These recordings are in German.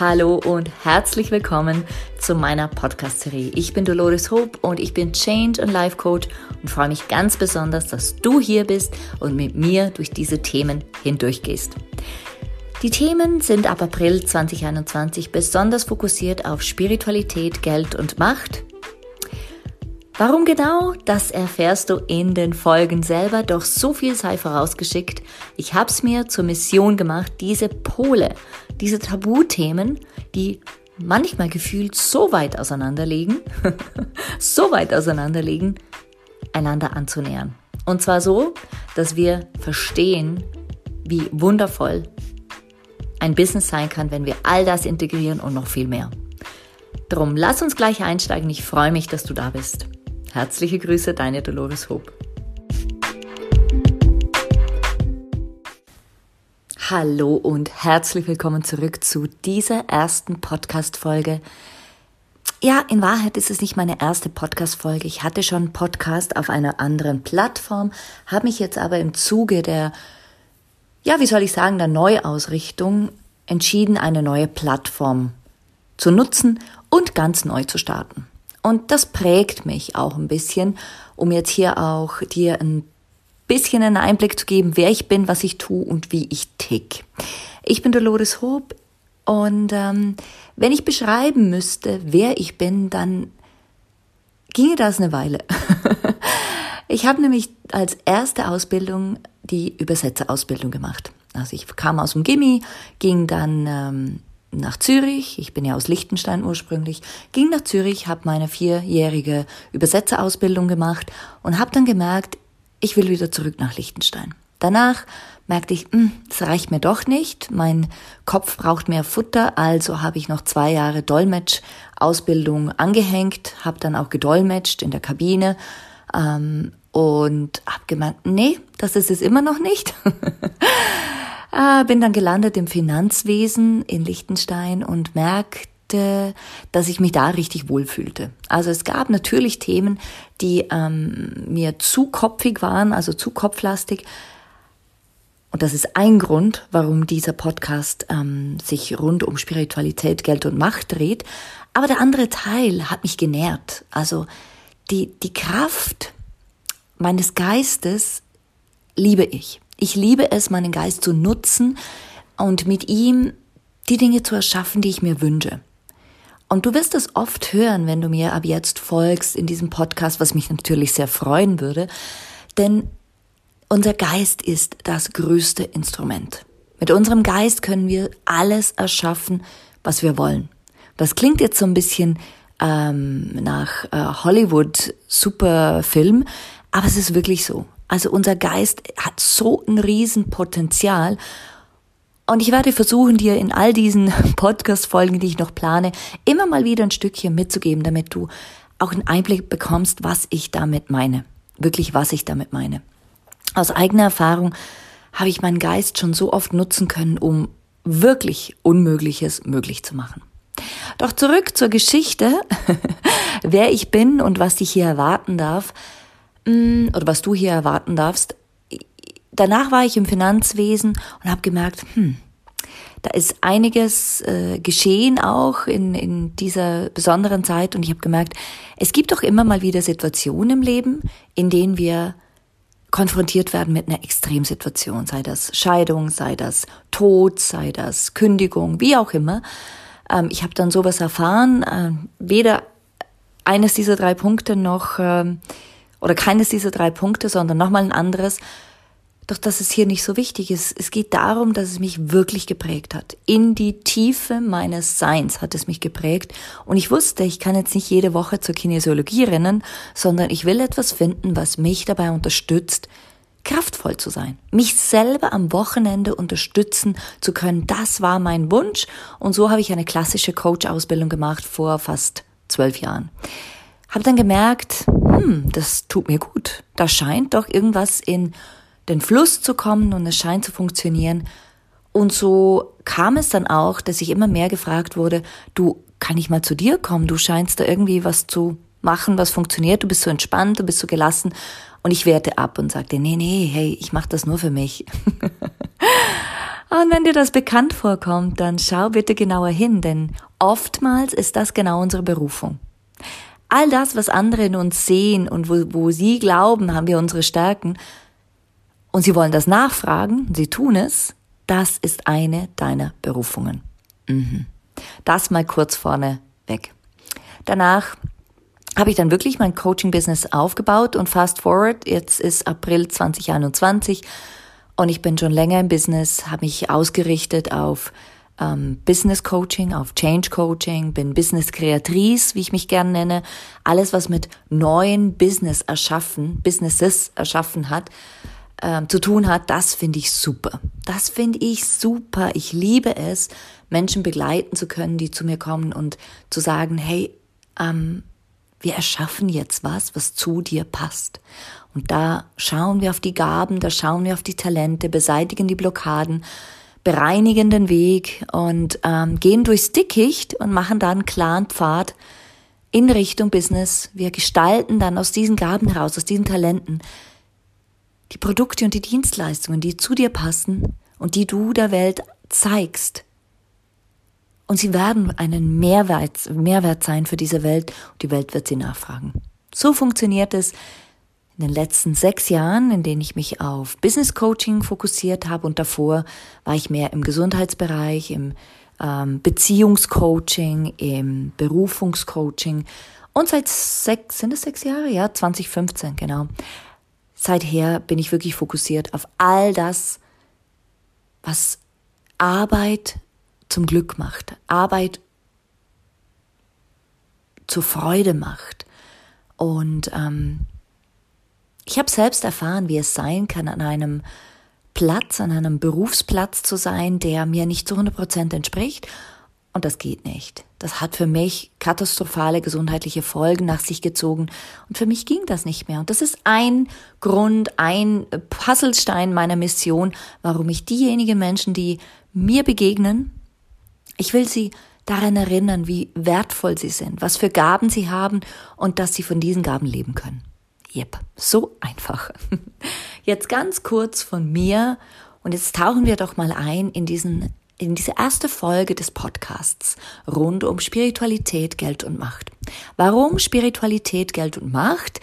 Hallo und herzlich willkommen zu meiner Podcast-Serie. Ich bin Dolores Hope und ich bin Change und Life Coach und freue mich ganz besonders, dass du hier bist und mit mir durch diese Themen hindurchgehst. Die Themen sind ab April 2021 besonders fokussiert auf Spiritualität, Geld und Macht. Warum genau, das erfährst du in den Folgen selber, doch so viel sei vorausgeschickt. Ich habe es mir zur Mission gemacht, diese Pole, diese Tabuthemen, die manchmal gefühlt so weit auseinanderliegen, so weit auseinanderliegen, einander anzunähern. Und zwar so, dass wir verstehen, wie wundervoll ein Business sein kann, wenn wir all das integrieren und noch viel mehr. Drum, lass uns gleich einsteigen. Ich freue mich, dass du da bist. Herzliche Grüße, deine Dolores Hope. Hallo und herzlich willkommen zurück zu dieser ersten Podcast-Folge. Ja, in Wahrheit ist es nicht meine erste Podcast-Folge. Ich hatte schon einen Podcast auf einer anderen Plattform, habe mich jetzt aber im Zuge der, ja, wie soll ich sagen, der Neuausrichtung entschieden, eine neue Plattform zu nutzen und ganz neu zu starten. Und das prägt mich auch ein bisschen, um jetzt hier auch dir ein bisschen einen Einblick zu geben, wer ich bin, was ich tue und wie ich tick. Ich bin Dolores Hope und ähm, wenn ich beschreiben müsste, wer ich bin, dann ginge das eine Weile. ich habe nämlich als erste Ausbildung die Übersetzerausbildung gemacht. Also ich kam aus dem Gimmi, ging dann ähm, nach Zürich, ich bin ja aus Liechtenstein ursprünglich, ging nach Zürich, habe meine vierjährige Übersetzerausbildung gemacht und habe dann gemerkt, ich will wieder zurück nach Liechtenstein. Danach merkte ich, hm, das reicht mir doch nicht, mein Kopf braucht mehr Futter, also habe ich noch zwei Jahre Dolmetsch-Ausbildung angehängt, habe dann auch gedolmetscht in der Kabine ähm, und habe gemerkt, nee, das ist es immer noch nicht. Äh, bin dann gelandet im Finanzwesen in Liechtenstein und merkte, dass ich mich da richtig wohlfühlte. Also es gab natürlich Themen, die ähm, mir zu kopfig waren, also zu kopflastig. Und das ist ein Grund, warum dieser Podcast ähm, sich rund um Spiritualität, Geld und Macht dreht. Aber der andere Teil hat mich genährt. Also die, die Kraft meines Geistes liebe ich. Ich liebe es, meinen Geist zu nutzen und mit ihm die Dinge zu erschaffen, die ich mir wünsche. Und du wirst es oft hören, wenn du mir ab jetzt folgst in diesem Podcast, was mich natürlich sehr freuen würde, denn unser Geist ist das größte Instrument. Mit unserem Geist können wir alles erschaffen, was wir wollen. Das klingt jetzt so ein bisschen ähm, nach äh, Hollywood Superfilm, aber es ist wirklich so. Also unser Geist hat so ein Riesenpotenzial. Und ich werde versuchen, dir in all diesen Podcast-Folgen, die ich noch plane, immer mal wieder ein Stückchen mitzugeben, damit du auch einen Einblick bekommst, was ich damit meine. Wirklich, was ich damit meine. Aus eigener Erfahrung habe ich meinen Geist schon so oft nutzen können, um wirklich Unmögliches möglich zu machen. Doch zurück zur Geschichte, wer ich bin und was dich hier erwarten darf. Mm, oder was du hier erwarten darfst. Danach war ich im Finanzwesen und habe gemerkt, hm, da ist einiges äh, geschehen auch in, in dieser besonderen Zeit und ich habe gemerkt, es gibt doch immer mal wieder Situationen im Leben, in denen wir konfrontiert werden mit einer Extremsituation, sei das Scheidung, sei das Tod, sei das Kündigung, wie auch immer. Ähm, ich habe dann sowas erfahren, äh, weder eines dieser drei Punkte noch ähm, oder keines dieser drei Punkte, sondern nochmal ein anderes. Doch dass es hier nicht so wichtig ist. Es geht darum, dass es mich wirklich geprägt hat. In die Tiefe meines Seins hat es mich geprägt. Und ich wusste, ich kann jetzt nicht jede Woche zur Kinesiologie rennen, sondern ich will etwas finden, was mich dabei unterstützt, kraftvoll zu sein. Mich selber am Wochenende unterstützen zu können. Das war mein Wunsch. Und so habe ich eine klassische Coach-Ausbildung gemacht vor fast zwölf Jahren. Habe dann gemerkt, hm, das tut mir gut. Da scheint doch irgendwas in den Fluss zu kommen und es scheint zu funktionieren. Und so kam es dann auch, dass ich immer mehr gefragt wurde, du, kann ich mal zu dir kommen? Du scheinst da irgendwie was zu machen, was funktioniert. Du bist so entspannt, du bist so gelassen. Und ich wehrte ab und sagte, nee, nee, hey, ich mache das nur für mich. Und wenn dir das bekannt vorkommt, dann schau bitte genauer hin, denn oftmals ist das genau unsere Berufung. All das, was andere in uns sehen und wo, wo sie glauben, haben wir unsere Stärken, und sie wollen das nachfragen, sie tun es, das ist eine deiner Berufungen. Mhm. Das mal kurz vorne weg. Danach habe ich dann wirklich mein Coaching-Business aufgebaut und fast forward, jetzt ist April 2021 und ich bin schon länger im Business, habe mich ausgerichtet auf ähm, Business Coaching, auf Change Coaching, bin Business Kreatrice, wie ich mich gern nenne. Alles, was mit neuen Business erschaffen, Businesses erschaffen hat, ähm, zu tun hat, das finde ich super. Das finde ich super. Ich liebe es, Menschen begleiten zu können, die zu mir kommen und zu sagen, hey, ähm, wir erschaffen jetzt was, was zu dir passt. Und da schauen wir auf die Gaben, da schauen wir auf die Talente, beseitigen die Blockaden, bereinigen den Weg und ähm, gehen durchs Dickicht und machen dann einen klaren Pfad in Richtung Business. Wir gestalten dann aus diesen Gaben heraus, aus diesen Talenten, die Produkte und die Dienstleistungen, die zu dir passen und die du der Welt zeigst. Und sie werden einen Mehrwert, Mehrwert sein für diese Welt und die Welt wird sie nachfragen. So funktioniert es in den letzten sechs Jahren, in denen ich mich auf Business Coaching fokussiert habe und davor war ich mehr im Gesundheitsbereich, im ähm, Beziehungscoaching, im Berufungscoaching und seit sechs, sind es sechs Jahre? Ja, 2015, genau seither bin ich wirklich fokussiert auf all das, was Arbeit zum Glück macht, Arbeit zur Freude macht. Und ähm, ich habe selbst erfahren, wie es sein kann, an einem Platz, an einem Berufsplatz zu sein, der mir nicht zu 100 Prozent entspricht und das geht nicht. Das hat für mich katastrophale gesundheitliche Folgen nach sich gezogen. Und für mich ging das nicht mehr. Und das ist ein Grund, ein Puzzlestein meiner Mission, warum ich diejenigen Menschen, die mir begegnen, ich will sie daran erinnern, wie wertvoll sie sind, was für Gaben sie haben und dass sie von diesen Gaben leben können. Yep, so einfach. Jetzt ganz kurz von mir und jetzt tauchen wir doch mal ein in diesen in diese erste Folge des Podcasts rund um Spiritualität, Geld und Macht. Warum Spiritualität, Geld und Macht?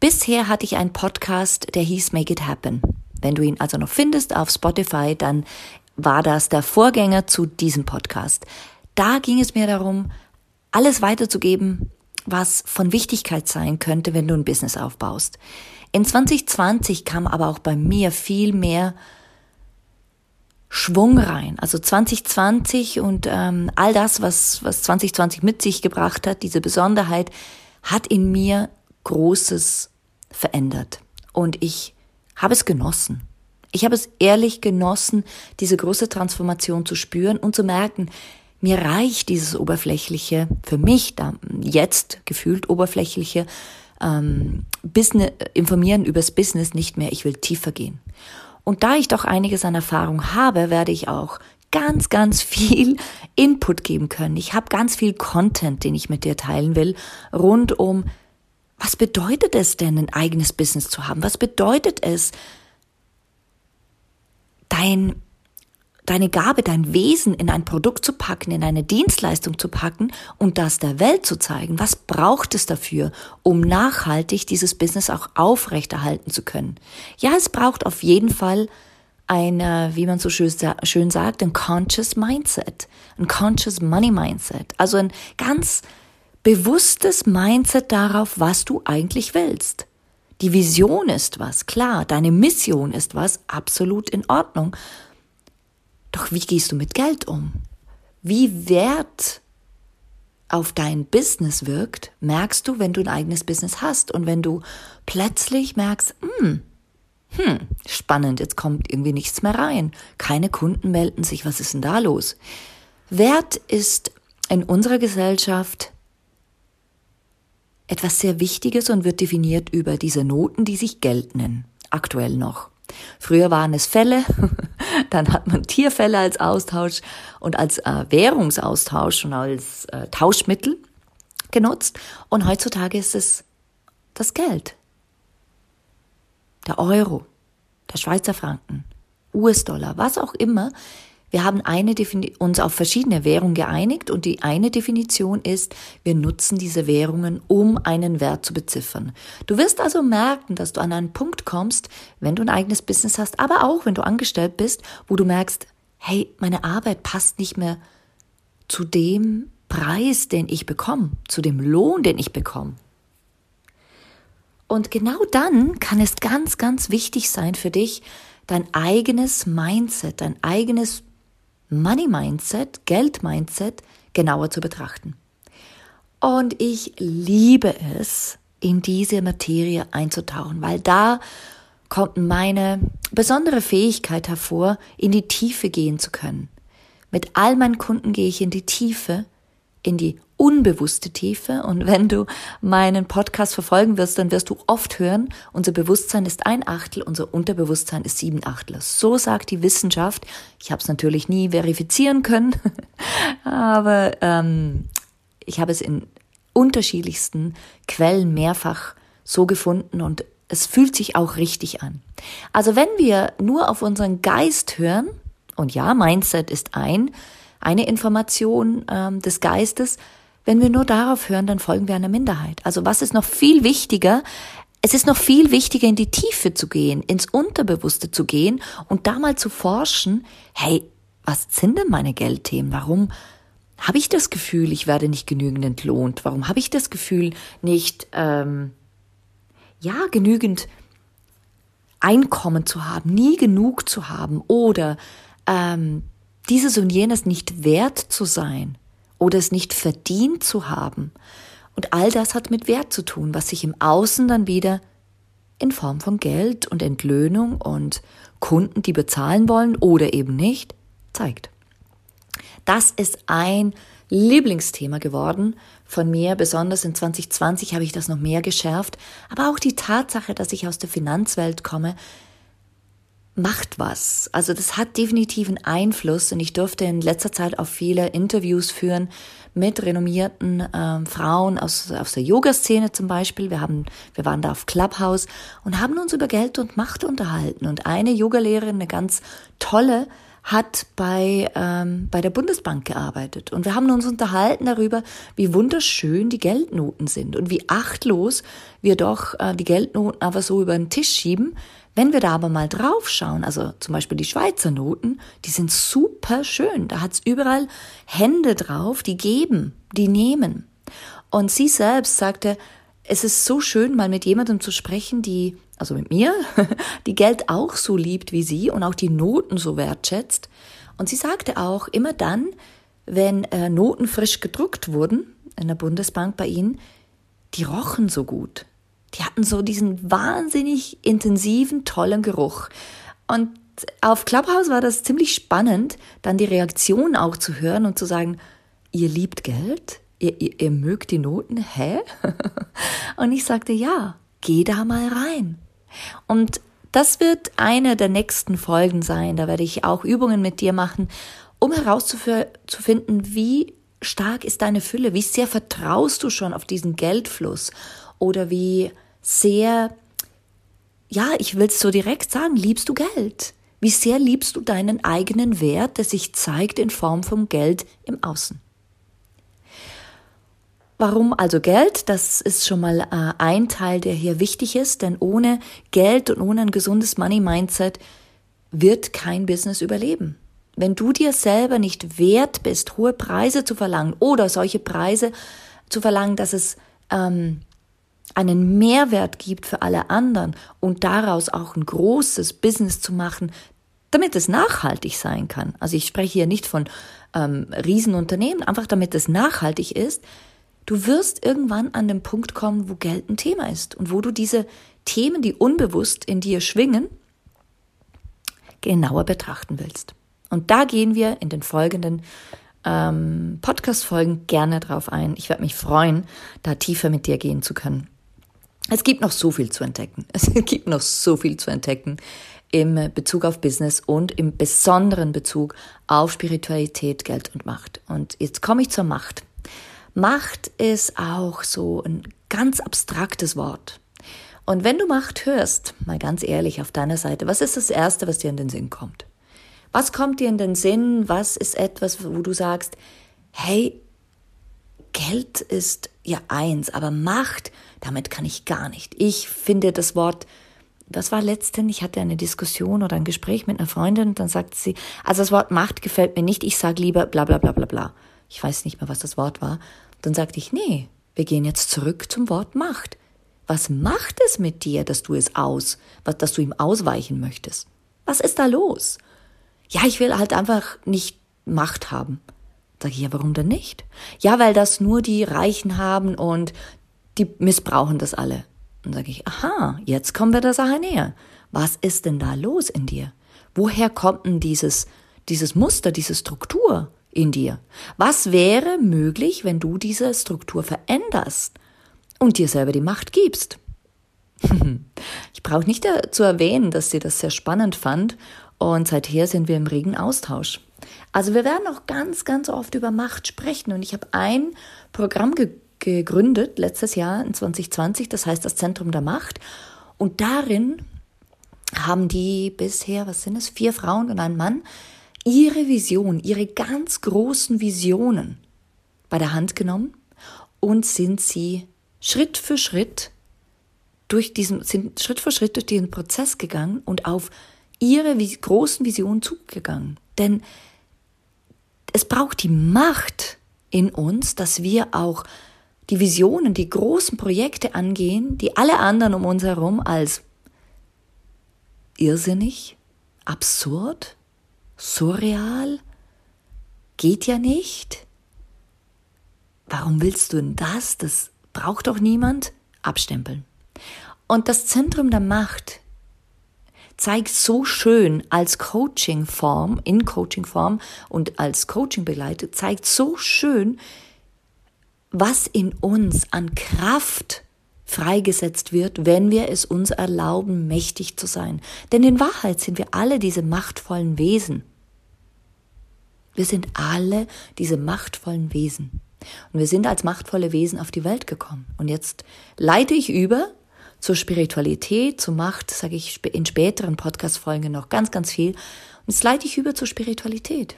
Bisher hatte ich einen Podcast, der hieß Make It Happen. Wenn du ihn also noch findest auf Spotify, dann war das der Vorgänger zu diesem Podcast. Da ging es mir darum, alles weiterzugeben, was von Wichtigkeit sein könnte, wenn du ein Business aufbaust. In 2020 kam aber auch bei mir viel mehr Schwung rein. Also 2020 und ähm, all das, was, was 2020 mit sich gebracht hat, diese Besonderheit, hat in mir Großes verändert. Und ich habe es genossen. Ich habe es ehrlich genossen, diese große Transformation zu spüren und zu merken, mir reicht dieses oberflächliche, für mich da jetzt gefühlt oberflächliche ähm, Business, informieren übers Business nicht mehr. Ich will tiefer gehen. Und da ich doch einiges an Erfahrung habe, werde ich auch ganz, ganz viel Input geben können. Ich habe ganz viel Content, den ich mit dir teilen will, rund um, was bedeutet es denn, ein eigenes Business zu haben? Was bedeutet es, dein deine Gabe, dein Wesen in ein Produkt zu packen, in eine Dienstleistung zu packen und das der Welt zu zeigen. Was braucht es dafür, um nachhaltig dieses Business auch aufrechterhalten zu können? Ja, es braucht auf jeden Fall ein, wie man so schön sagt, ein conscious Mindset, ein conscious Money Mindset, also ein ganz bewusstes Mindset darauf, was du eigentlich willst. Die Vision ist was, klar, deine Mission ist was, absolut in Ordnung. Doch wie gehst du mit Geld um? Wie Wert auf dein Business wirkt, merkst du, wenn du ein eigenes Business hast und wenn du plötzlich merkst, hm, hm, spannend, jetzt kommt irgendwie nichts mehr rein. Keine Kunden melden sich, was ist denn da los? Wert ist in unserer Gesellschaft etwas sehr Wichtiges und wird definiert über diese Noten, die sich Geld nennen. Aktuell noch. Früher waren es Fälle, dann hat man Tierfälle als Austausch und als äh, Währungsaustausch und als äh, Tauschmittel genutzt. Und heutzutage ist es das Geld, der Euro, der Schweizer Franken, US-Dollar, was auch immer. Wir haben uns auf verschiedene Währungen geeinigt und die eine Definition ist, wir nutzen diese Währungen, um einen Wert zu beziffern. Du wirst also merken, dass du an einen Punkt kommst, wenn du ein eigenes Business hast, aber auch wenn du angestellt bist, wo du merkst, hey, meine Arbeit passt nicht mehr zu dem Preis, den ich bekomme, zu dem Lohn, den ich bekomme. Und genau dann kann es ganz, ganz wichtig sein für dich, dein eigenes Mindset, dein eigenes Money Mindset, Geld Mindset genauer zu betrachten. Und ich liebe es, in diese Materie einzutauchen, weil da kommt meine besondere Fähigkeit hervor, in die Tiefe gehen zu können. Mit all meinen Kunden gehe ich in die Tiefe, in die unbewusste Tiefe. Und wenn du meinen Podcast verfolgen wirst, dann wirst du oft hören, unser Bewusstsein ist ein Achtel, unser Unterbewusstsein ist sieben Achtel. So sagt die Wissenschaft. Ich habe es natürlich nie verifizieren können, aber ähm, ich habe es in unterschiedlichsten Quellen mehrfach so gefunden und es fühlt sich auch richtig an. Also wenn wir nur auf unseren Geist hören, und ja, Mindset ist ein, eine Information ähm, des Geistes, wenn wir nur darauf hören, dann folgen wir einer Minderheit. Also was ist noch viel wichtiger? Es ist noch viel wichtiger, in die Tiefe zu gehen, ins Unterbewusste zu gehen und da mal zu forschen, hey, was sind denn meine Geldthemen? Warum habe ich das Gefühl, ich werde nicht genügend entlohnt? Warum habe ich das Gefühl, nicht, ähm, ja, genügend Einkommen zu haben, nie genug zu haben oder ähm, dieses und jenes nicht wert zu sein? Oder es nicht verdient zu haben. Und all das hat mit Wert zu tun, was sich im Außen dann wieder in Form von Geld und Entlöhnung und Kunden, die bezahlen wollen oder eben nicht, zeigt. Das ist ein Lieblingsthema geworden von mir. Besonders in 2020 habe ich das noch mehr geschärft. Aber auch die Tatsache, dass ich aus der Finanzwelt komme, macht was. Also das hat definitiv einen Einfluss und ich durfte in letzter Zeit auch viele Interviews führen mit renommierten ähm, Frauen aus, aus der Yoga-Szene zum Beispiel. Wir haben, wir waren da auf Clubhouse und haben uns über Geld und Macht unterhalten. Und eine Yogalehrerin, eine ganz tolle, hat bei, ähm, bei der Bundesbank gearbeitet. Und wir haben uns unterhalten darüber, wie wunderschön die Geldnoten sind und wie achtlos wir doch äh, die Geldnoten aber so über den Tisch schieben, wenn wir da aber mal drauf schauen, also zum Beispiel die Schweizer Noten, die sind super schön. Da hat's überall Hände drauf, die geben, die nehmen. Und sie selbst sagte, es ist so schön, mal mit jemandem zu sprechen, die, also mit mir, die Geld auch so liebt wie sie und auch die Noten so wertschätzt. Und sie sagte auch, immer dann, wenn äh, Noten frisch gedruckt wurden in der Bundesbank bei ihnen, die rochen so gut. Die hatten so diesen wahnsinnig intensiven, tollen Geruch. Und auf Clubhouse war das ziemlich spannend, dann die Reaktion auch zu hören und zu sagen, ihr liebt Geld? Ihr, ihr, ihr mögt die Noten? Hä? und ich sagte, ja, geh da mal rein. Und das wird eine der nächsten Folgen sein. Da werde ich auch Übungen mit dir machen, um herauszufinden, wie stark ist deine Fülle, wie sehr vertraust du schon auf diesen Geldfluss oder wie sehr, ja, ich will es so direkt sagen, liebst du Geld? Wie sehr liebst du deinen eigenen Wert, der sich zeigt in Form von Geld im Außen? Warum also Geld? Das ist schon mal äh, ein Teil, der hier wichtig ist, denn ohne Geld und ohne ein gesundes Money-Mindset wird kein Business überleben. Wenn du dir selber nicht wert bist, hohe Preise zu verlangen oder solche Preise zu verlangen, dass es ähm, einen Mehrwert gibt für alle anderen und daraus auch ein großes Business zu machen, damit es nachhaltig sein kann. Also ich spreche hier nicht von ähm, Riesenunternehmen, einfach damit es nachhaltig ist. Du wirst irgendwann an den Punkt kommen, wo Geld ein Thema ist und wo du diese Themen, die unbewusst in dir schwingen, genauer betrachten willst. Und da gehen wir in den folgenden ähm, Podcast-Folgen gerne drauf ein. Ich werde mich freuen, da tiefer mit dir gehen zu können. Es gibt noch so viel zu entdecken. Es gibt noch so viel zu entdecken im Bezug auf Business und im besonderen Bezug auf Spiritualität, Geld und Macht. Und jetzt komme ich zur Macht. Macht ist auch so ein ganz abstraktes Wort. Und wenn du Macht hörst, mal ganz ehrlich auf deiner Seite, was ist das Erste, was dir in den Sinn kommt? Was kommt dir in den Sinn? Was ist etwas, wo du sagst, hey, Geld ist ja eins, aber Macht, damit kann ich gar nicht. Ich finde das Wort, was war letztens, ich hatte eine Diskussion oder ein Gespräch mit einer Freundin und dann sagt sie, also das Wort Macht gefällt mir nicht, ich sage lieber bla bla bla bla bla. Ich weiß nicht mehr, was das Wort war. Dann sagte ich, nee, wir gehen jetzt zurück zum Wort Macht. Was macht es mit dir, dass du es aus, dass du ihm ausweichen möchtest? Was ist da los? Ja, ich will halt einfach nicht Macht haben. Sag ich, ja, warum denn nicht? Ja, weil das nur die Reichen haben und die missbrauchen das alle. Dann sage ich, aha, jetzt kommen wir der Sache näher. Was ist denn da los in dir? Woher kommt denn dieses, dieses Muster, diese Struktur in dir? Was wäre möglich, wenn du diese Struktur veränderst und dir selber die Macht gibst? ich brauche nicht zu erwähnen, dass sie das sehr spannend fand und seither sind wir im regen Austausch. Also wir werden auch ganz, ganz oft über Macht sprechen. Und ich habe ein Programm ge gegründet, letztes Jahr in 2020, das heißt das Zentrum der Macht. Und darin haben die bisher, was sind es, vier Frauen und ein Mann, ihre Vision, ihre ganz großen Visionen bei der Hand genommen und sind sie Schritt für Schritt durch diesen, sind Schritt für Schritt durch diesen Prozess gegangen und auf ihre großen Visionen zugegangen. Denn es braucht die Macht in uns, dass wir auch die Visionen, die großen Projekte angehen, die alle anderen um uns herum als irrsinnig, absurd, surreal, geht ja nicht. Warum willst du denn das? Das braucht doch niemand. Abstempeln. Und das Zentrum der Macht zeigt so schön als Coaching-Form, in Coaching-Form und als Coaching begleitet, zeigt so schön, was in uns an Kraft freigesetzt wird, wenn wir es uns erlauben, mächtig zu sein. Denn in Wahrheit sind wir alle diese machtvollen Wesen. Wir sind alle diese machtvollen Wesen. Und wir sind als machtvolle Wesen auf die Welt gekommen. Und jetzt leite ich über zur Spiritualität, zur Macht, sage ich in späteren Podcast-Folgen noch ganz, ganz viel. Und jetzt leite ich über zur Spiritualität.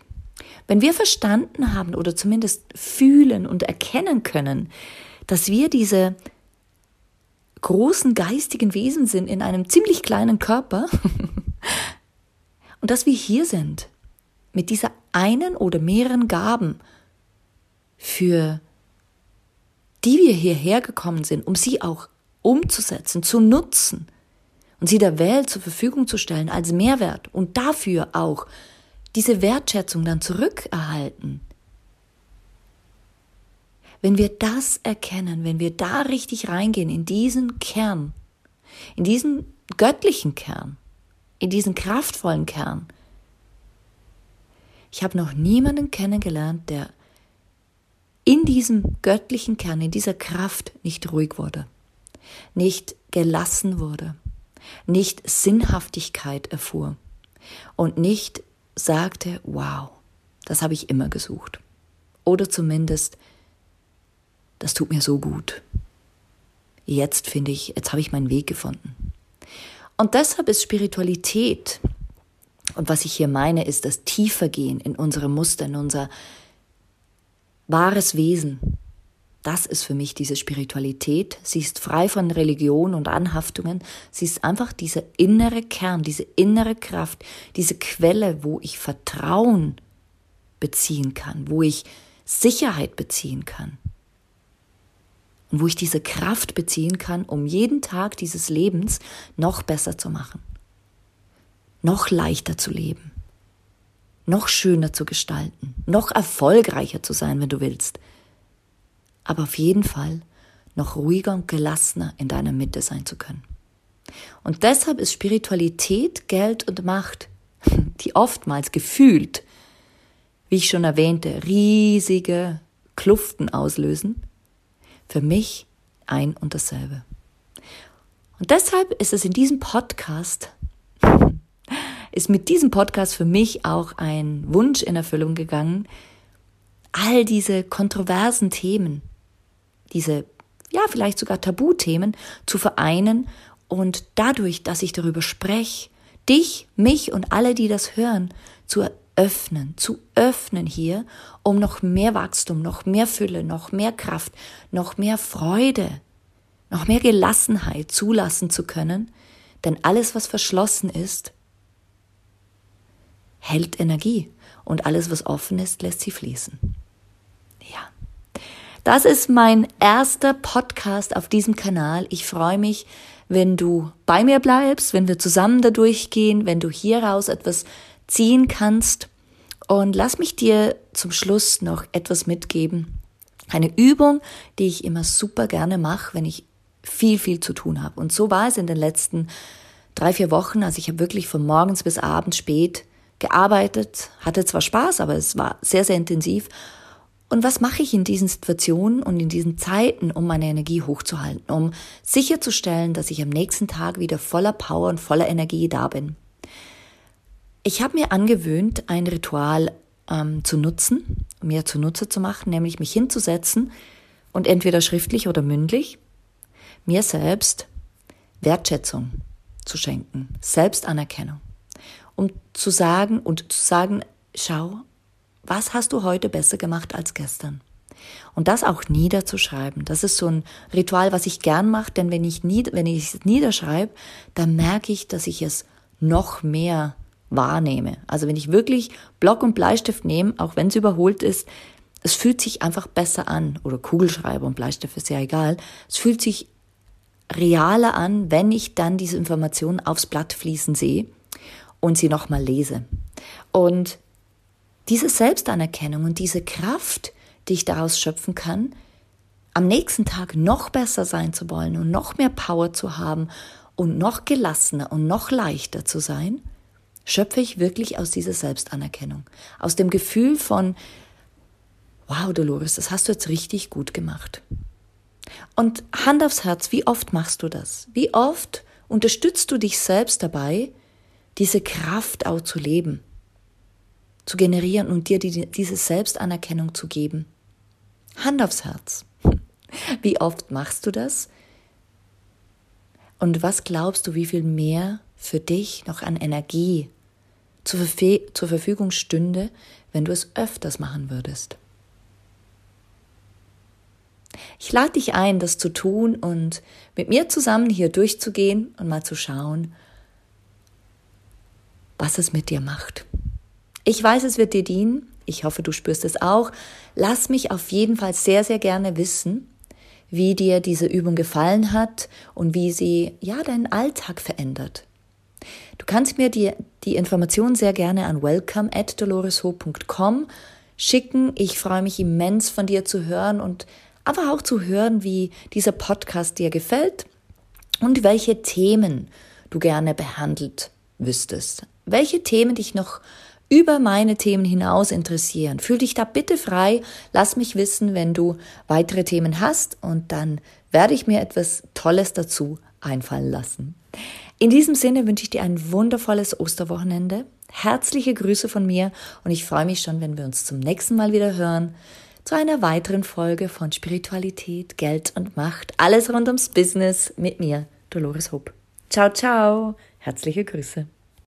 Wenn wir verstanden haben oder zumindest fühlen und erkennen können, dass wir diese großen geistigen Wesen sind in einem ziemlich kleinen Körper und dass wir hier sind mit dieser einen oder mehreren Gaben, für die wir hierher gekommen sind, um sie auch umzusetzen, zu nutzen und sie der Welt zur Verfügung zu stellen als Mehrwert und dafür auch diese Wertschätzung dann zurückerhalten. Wenn wir das erkennen, wenn wir da richtig reingehen in diesen Kern, in diesen göttlichen Kern, in diesen kraftvollen Kern, ich habe noch niemanden kennengelernt, der in diesem göttlichen Kern, in dieser Kraft nicht ruhig wurde nicht gelassen wurde, nicht Sinnhaftigkeit erfuhr und nicht sagte, wow, das habe ich immer gesucht. Oder zumindest, das tut mir so gut. Jetzt finde ich, jetzt habe ich meinen Weg gefunden. Und deshalb ist Spiritualität, und was ich hier meine, ist das Tiefergehen in unsere Muster, in unser wahres Wesen, das ist für mich diese Spiritualität. Sie ist frei von Religion und Anhaftungen. Sie ist einfach dieser innere Kern, diese innere Kraft, diese Quelle, wo ich Vertrauen beziehen kann, wo ich Sicherheit beziehen kann. Und wo ich diese Kraft beziehen kann, um jeden Tag dieses Lebens noch besser zu machen. Noch leichter zu leben. Noch schöner zu gestalten. Noch erfolgreicher zu sein, wenn du willst aber auf jeden Fall noch ruhiger und gelassener in deiner Mitte sein zu können. Und deshalb ist Spiritualität, Geld und Macht, die oftmals gefühlt, wie ich schon erwähnte, riesige Kluften auslösen, für mich ein und dasselbe. Und deshalb ist es in diesem Podcast, ist mit diesem Podcast für mich auch ein Wunsch in Erfüllung gegangen, all diese kontroversen Themen, diese, ja, vielleicht sogar Tabuthemen zu vereinen Und dadurch, dass ich darüber spreche, dich, mich und alle, die das hören, zu öffnen, zu öffnen hier, um noch mehr Wachstum, noch mehr Fülle, noch mehr Kraft, noch mehr Freude, noch mehr Gelassenheit zulassen zu können, denn alles, was verschlossen ist, hält Energie und alles, was offen ist, lässt sie fließen. Ja. Das ist mein erster Podcast auf diesem Kanal. Ich freue mich, wenn du bei mir bleibst, wenn wir zusammen da durchgehen, wenn du hieraus etwas ziehen kannst. Und lass mich dir zum Schluss noch etwas mitgeben. Eine Übung, die ich immer super gerne mache, wenn ich viel, viel zu tun habe. Und so war es in den letzten drei, vier Wochen. Also ich habe wirklich von morgens bis abends spät gearbeitet, hatte zwar Spaß, aber es war sehr, sehr intensiv. Und was mache ich in diesen Situationen und in diesen Zeiten, um meine Energie hochzuhalten, um sicherzustellen, dass ich am nächsten Tag wieder voller Power und voller Energie da bin? Ich habe mir angewöhnt, ein Ritual ähm, zu nutzen, mir zunutze zu machen, nämlich mich hinzusetzen und entweder schriftlich oder mündlich mir selbst Wertschätzung zu schenken, Selbstanerkennung um zu sagen und zu sagen, schau, was hast du heute besser gemacht als gestern? Und das auch niederzuschreiben. Das ist so ein Ritual, was ich gern mache, denn wenn ich, nied wenn ich es niederschreibe, dann merke ich, dass ich es noch mehr wahrnehme. Also wenn ich wirklich Block und Bleistift nehme, auch wenn es überholt ist, es fühlt sich einfach besser an. Oder Kugelschreiber und Bleistift ist ja egal. Es fühlt sich realer an, wenn ich dann diese Informationen aufs Blatt fließen sehe und sie nochmal lese. Und diese Selbstanerkennung und diese Kraft, die ich daraus schöpfen kann, am nächsten Tag noch besser sein zu wollen und noch mehr Power zu haben und noch gelassener und noch leichter zu sein, schöpfe ich wirklich aus dieser Selbstanerkennung, aus dem Gefühl von, wow, Dolores, das hast du jetzt richtig gut gemacht. Und Hand aufs Herz, wie oft machst du das? Wie oft unterstützt du dich selbst dabei, diese Kraft auch zu leben, zu generieren und dir die, diese Selbstanerkennung zu geben. Hand aufs Herz. Wie oft machst du das? Und was glaubst du, wie viel mehr für dich noch an Energie zur, zur Verfügung stünde, wenn du es öfters machen würdest? Ich lade dich ein, das zu tun und mit mir zusammen hier durchzugehen und mal zu schauen, was es mit dir macht. Ich weiß, es wird dir dienen. Ich hoffe, du spürst es auch. Lass mich auf jeden Fall sehr, sehr gerne wissen, wie dir diese Übung gefallen hat und wie sie, ja, deinen Alltag verändert. Du kannst mir die, die Information sehr gerne an welcome at doloresho.com schicken. Ich freue mich immens von dir zu hören und aber auch zu hören, wie dieser Podcast dir gefällt und welche Themen du gerne behandelt wüsstest welche Themen dich noch über meine Themen hinaus interessieren. Fühl dich da bitte frei, lass mich wissen, wenn du weitere Themen hast und dann werde ich mir etwas Tolles dazu einfallen lassen. In diesem Sinne wünsche ich dir ein wundervolles Osterwochenende. Herzliche Grüße von mir und ich freue mich schon, wenn wir uns zum nächsten Mal wieder hören zu einer weiteren Folge von Spiritualität, Geld und Macht. Alles rund ums Business mit mir, Dolores Hope. Ciao, ciao. Herzliche Grüße.